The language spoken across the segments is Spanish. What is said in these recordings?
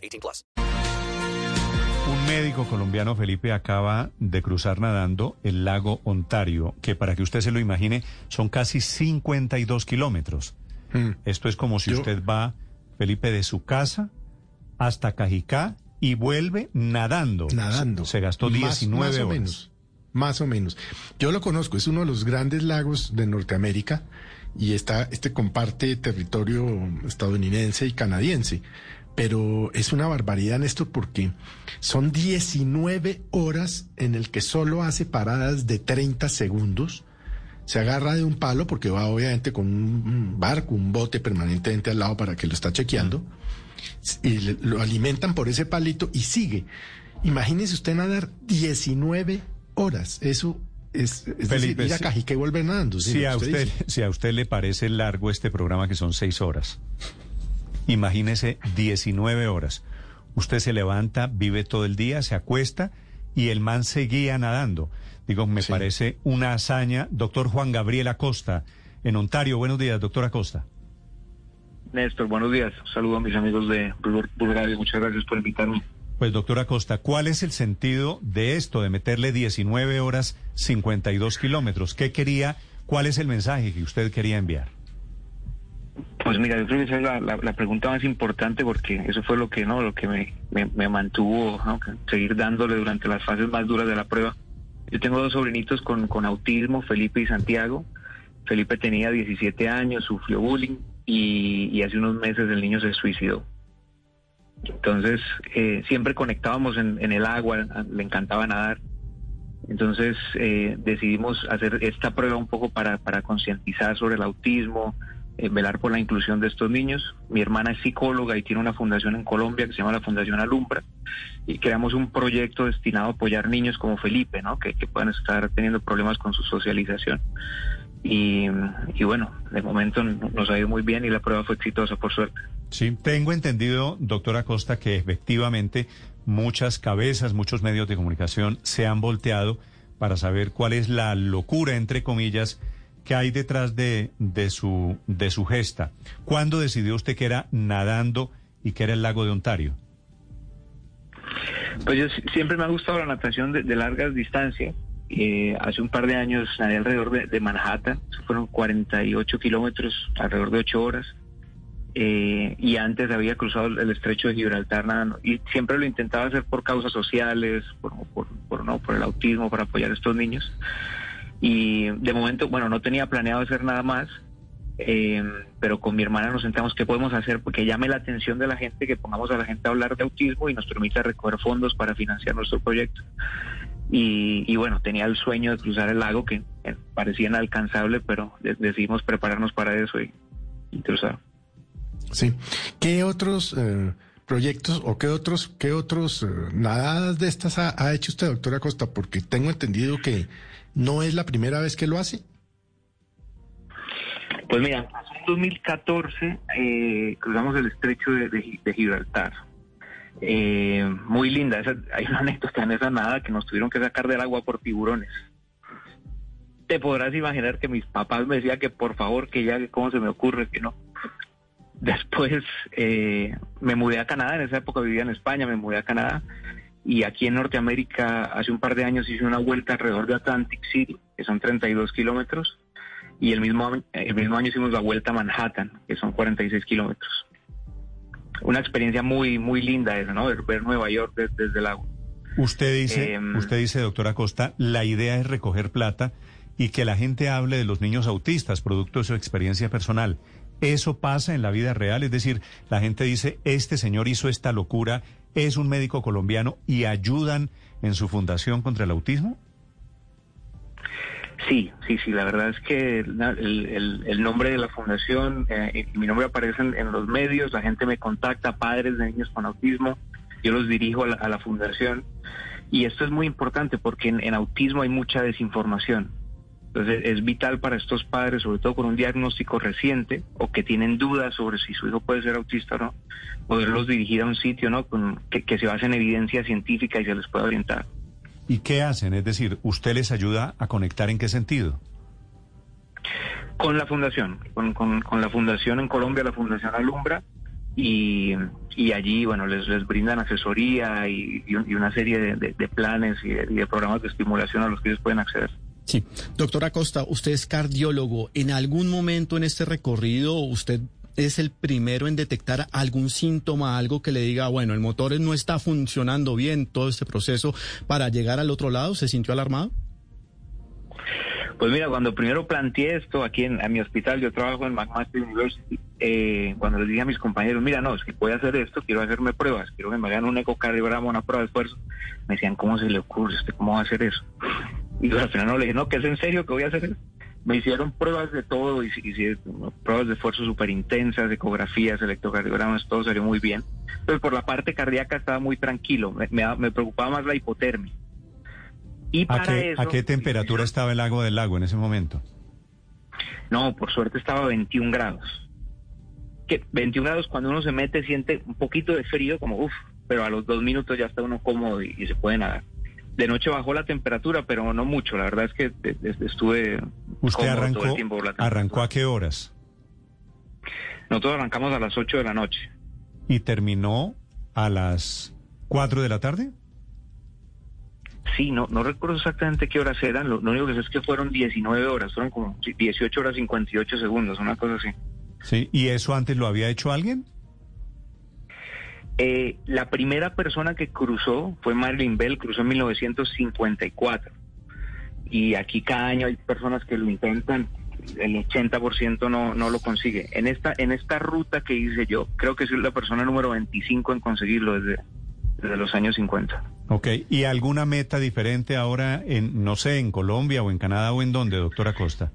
18 plus. Un médico colombiano, Felipe, acaba de cruzar nadando el lago Ontario, que para que usted se lo imagine, son casi 52 kilómetros. Esto es como si Yo- usted va, Felipe, de su casa hasta Cajicá y vuelve nadando. nadando. Se gastó Más- 19 más o horas. menos. Más o menos. Yo lo conozco, es uno de los grandes lagos de Norteamérica y está, este comparte territorio estadounidense y canadiense. Pero es una barbaridad, Néstor, porque son 19 horas en el que solo hace paradas de 30 segundos. Se agarra de un palo porque va obviamente con un barco, un bote permanentemente al lado para que lo está chequeando. Y lo alimentan por ese palito y sigue. Imagínese usted nadar 19 horas. Eso es, es Felipe, decir, ir a Cajica y volver nadando. Si a, usted, dice. si a usted le parece largo este programa, que son seis horas, imagínese 19 horas. Usted se levanta, vive todo el día, se acuesta y el man seguía nadando. Digo, me Sí. parece una hazaña. Doctor Juan Gabriel Acosta, en Ontario. Buenos días, doctor Acosta. Néstor, buenos días. Saludo a mis amigos de Radio. Muchas gracias por invitarme. Pues, doctor Acosta, ¿cuál es el sentido de esto, de meterle 19 horas 52 kilómetros? ¿Qué quería, cuál es el mensaje que usted quería enviar? Pues mira, yo creo que esa es la, pregunta más importante porque eso fue lo que no, lo que me, me- mantuvo seguir dándole durante las fases más duras de la prueba. Yo tengo dos sobrinitos con, con autismo, Felipe y Santiago. Felipe tenía 17 años, sufrió bullying y, hace unos meses el niño se suicidó. Entonces, eh, siempre conectábamos en, el agua, le encantaba nadar. Entonces, eh, decidimos hacer esta prueba un poco para, para concientizar sobre el autismo, velar por la inclusión de estos niños. Mi hermana es psicóloga y tiene una fundación en Colombia que se llama la Fundación Alumbra y creamos un proyecto destinado a apoyar niños como Felipe, ¿no? que, que puedan estar teniendo problemas con su socialización. Y, y bueno, de momento nos ha ido muy bien y la prueba fue exitosa, por suerte. Sí, tengo entendido, doctor Acosta, que efectivamente muchas cabezas, muchos medios de comunicación se han volteado para saber cuál es la locura, entre comillas, que hay detrás de, de, su, de su gesta. ¿Cuándo decidió usted que era nadando y que era el lago de Ontario? Pues yo si- siempre me ha gustado la natación de, de largas distancias. Eh, hace un par de años nadé alrededor de, de Manhattan, fueron 48 kilómetros, alrededor de 8 horas. Eh, y antes había cruzado el, estrecho de Gibraltar nadando. Y siempre lo intentaba hacer por causas sociales, por, no, por el autismo, para apoyar a estos niños. Y de momento, bueno, no tenía planeado hacer nada más. Eh, pero con mi hermana nos sentamos qué podemos hacer porque llame la atención de la gente, que pongamos a la gente a hablar de autismo y nos permita recoger fondos para financiar nuestro proyecto. Y, y bueno, tenía el sueño de cruzar el lago que parecía inalcanzable, pero de- decidimos prepararnos para eso y, y cruzar. Sí. ¿Qué otros eh, proyectos o qué otros, qué otros eh, nadadas de estas ha, hecho usted, doctora Costa? Porque tengo entendido que no es la primera vez que lo hace. Pues mira, en 2014 eh, cruzamos el estrecho de, de Gi- de Gibraltar. Eh, muy linda, esa- hay una anécdota en esa nada que nos tuvieron que sacar del agua por tiburones. Te podrás imaginar que mis papás me decían que por favor, que ya, cómo se me ocurre, que no. Después eh, me mudé a Canadá, en esa época vivía en España, me mudé a Canadá y aquí en Norteamérica hace un par de años hice una vuelta alrededor de Atlantic City, que son 32 kilómetros, y el mismo, año- el mismo año hicimos la vuelta a Manhattan, que son 46 kilómetros. Una experiencia muy, muy linda esa, ¿no? Ver, ver Nueva York des- desde el agua. Usted dice, Em. usted dice, doctor Acosta, la idea es recoger plata y que la gente hable de los niños autistas, producto de su experiencia personal. ¿Eso pasa en la vida real? Es decir, la gente dice, este señor hizo esta locura, es un médico colombiano y ayudan en su fundación contra el autismo. Sí, sí, sí, la verdad es que el, nombre de la fundación eh, y mi nombre aparece en, en los medios, la gente me contacta, padres de niños con autismo, yo los dirijo a la, a la fundación y esto es muy importante porque en, en autismo hay mucha desinformación. Entonces es vital para estos padres, sobre todo con un diagnóstico reciente o que tienen dudas sobre si su hijo puede ser autista o no, poderlos dirigir a un sitio ¿no? Con- que, que se base en evidencia científica y se les pueda orientar. ¿Y qué hacen? Es decir, ¿usted les ayuda a conectar en qué sentido? Con la fundación, con, con- con la fundación en Colombia, la Fundación Alumbra, y, y allí, bueno, les, les brindan asesoría y, y un- y una serie de, de- de planes y de, y de programas de estimulación a los que ellos pueden acceder. Sí. Doctora Costa, usted es cardiólogo. ¿En algún momento en este recorrido usted es el primero en detectar algún síntoma, algo que le diga, bueno, el motor no está funcionando bien, todo este proceso para llegar al otro lado? ¿Se sintió alarmado? Pues mira, cuando primero planteé esto aquí en a mi hospital, yo trabajo en McMaster University, eh, cuando les dije a mis compañeros, mira, no, es que voy a hacer esto, quiero hacerme pruebas, quiero que me hagan un ecocardiograma, una prueba de esfuerzo, me decían, ¿cómo se le ocurre? ¿Usted cómo va a hacer eso? Y al final no le dije, no, que es en serio que voy a hacer eso. Me hicieron pruebas de todo, y, y- pruebas de esfuerzo súper intensas, ecografías, electrocardiogramas, todo salió muy bien. Entonces, por la parte cardíaca estaba muy tranquilo, me, me- me preocupaba más la hipotermia. Y ¿A para qué, eso, ¿A qué temperatura estaba el lago del lago en ese momento? No, por suerte estaba a 21 grados. Que 21 grados cuando uno se mete siente un poquito de frío, como uff, pero a los dos minutos ya está uno cómodo y, y se puede nadar. De noche bajó la temperatura, pero no mucho. La verdad es que estuve ¿Usted todo arrancó, el tiempo por la temperatura. arrancó a qué horas? Nosotros arrancamos a las 8 de la noche. ¿Y terminó a las 4 de la tarde? Sí, no, no recuerdo exactamente qué horas eran. Lo, lo único que sé es que fueron 19 horas. Fueron como sí, 18 horas 58 segundos, una cosa así. Sí. ¿Y eso antes lo había hecho alguien? Eh, la primera persona que cruzó fue Marilyn Bell, cruzó en 1954. Y aquí cada año hay personas que lo intentan, el 80% no, no lo consigue. En esta, en esta ruta que hice yo, creo que soy la persona número 25 en conseguirlo desde, desde los años 50. Ok. ¿Y alguna meta diferente ahora en, no sé, en Colombia o en Canadá o en dónde, doctora Costa?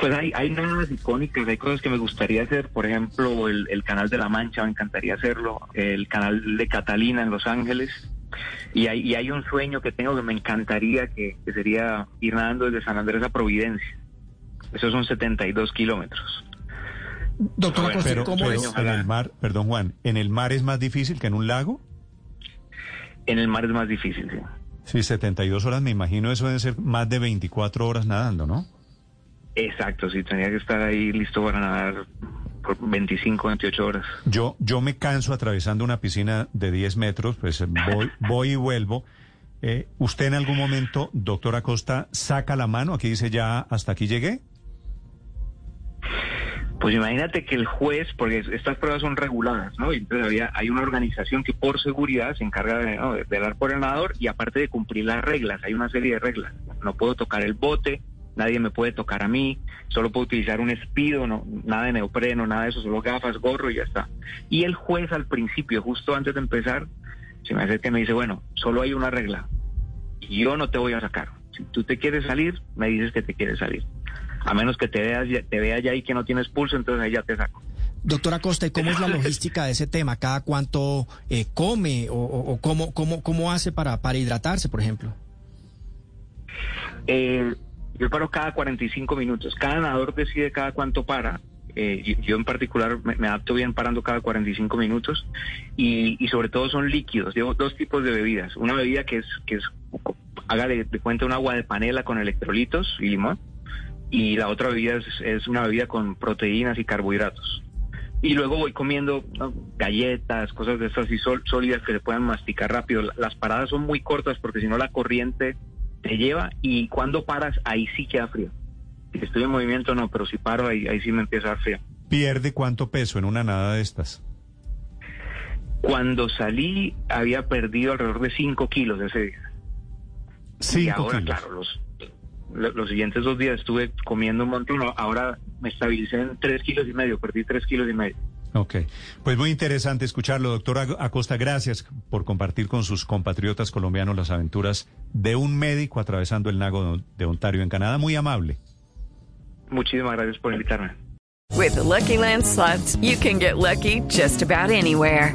Pues hay, hay nuevas icónicas, hay cosas que me gustaría hacer, por ejemplo, el, el canal de la Mancha, me encantaría hacerlo, el canal de Catalina en Los Ángeles, y hay, y hay un sueño que tengo que me encantaría, que, que sería ir nadando desde San Andrés a Providencia. Esos son 72 kilómetros. Doctora Bueno, Costa, Pero, ¿cómo pero es? es? en el mar, perdón Juan, ¿en el mar es más difícil que en un lago? En el mar es más difícil, sí. Sí, 72 horas, me imagino eso deben ser más de 24 horas nadando, ¿no? Exacto, sí, tenía que estar ahí listo para nadar por 25, 28 horas. Yo, yo me canso atravesando una piscina de 10 metros, pues voy, voy y vuelvo. Eh, ¿Usted en algún momento, doctora Costa, saca la mano? Aquí dice ya, hasta aquí llegué. Pues imagínate que el juez, porque estas pruebas son reguladas, ¿no? Y entonces había, hay una organización que por seguridad se encarga de, ¿no? de velar por el nadador y aparte de cumplir las reglas, hay una serie de reglas. No puedo tocar el bote, nadie me puede tocar a mí, solo puedo utilizar un espido, no, nada de neopreno, nada de eso, solo gafas, gorro y ya está. Y el juez al principio, justo antes de empezar, se me acerca y me dice, bueno, solo hay una regla, y yo no te voy a sacar. Si tú te quieres salir, me dices que te quieres salir. A menos que te veas te vea ya ahí que no tienes pulso, entonces ahí ya te saco. Doctora Costa, ¿y cómo es la logística de ese tema? ¿Cada cuánto eh, come o cómo, cómo, cómo hace para, para hidratarse, por ejemplo? Eh, yo paro cada 45 minutos. Cada nadador decide cada cuánto para. Eh, yo, yo en particular me, me adapto bien parando cada 45 minutos y, y sobre todo son líquidos. Llevo dos tipos de bebidas. Una bebida que es, que es hágale de cuenta un agua de panela con electrolitos y limón. Y la otra bebida es, es una bebida con proteínas y carbohidratos. Y luego voy comiendo ¿no? galletas, cosas de estas así sólidas que se puedan masticar rápido. La- Las paradas son muy cortas porque si no la corriente te lleva y cuando paras ahí sí queda frío. Si estoy en movimiento no, pero si paro ahí, ahí sí me empieza a dar frío. ¿Pierde cuánto peso en una nada de estas? Cuando salí había perdido alrededor de 5 kilos ese día. y Cinco ahora, kilos. claro, los, lo- los siguientes dos días estuve comiendo un montón. Ahora me estabilicé en 3 kilos y medio, perdí 3 kilos y medio. Ok, pues muy interesante escucharlo, doctor Acosta. Gracias por compartir con sus compatriotas colombianos las aventuras de un médico atravesando el lago de Ontario en Canadá. Muy amable. Muchísimas gracias por invitarme. With the Lucky Land slots, you can get lucky just about anywhere.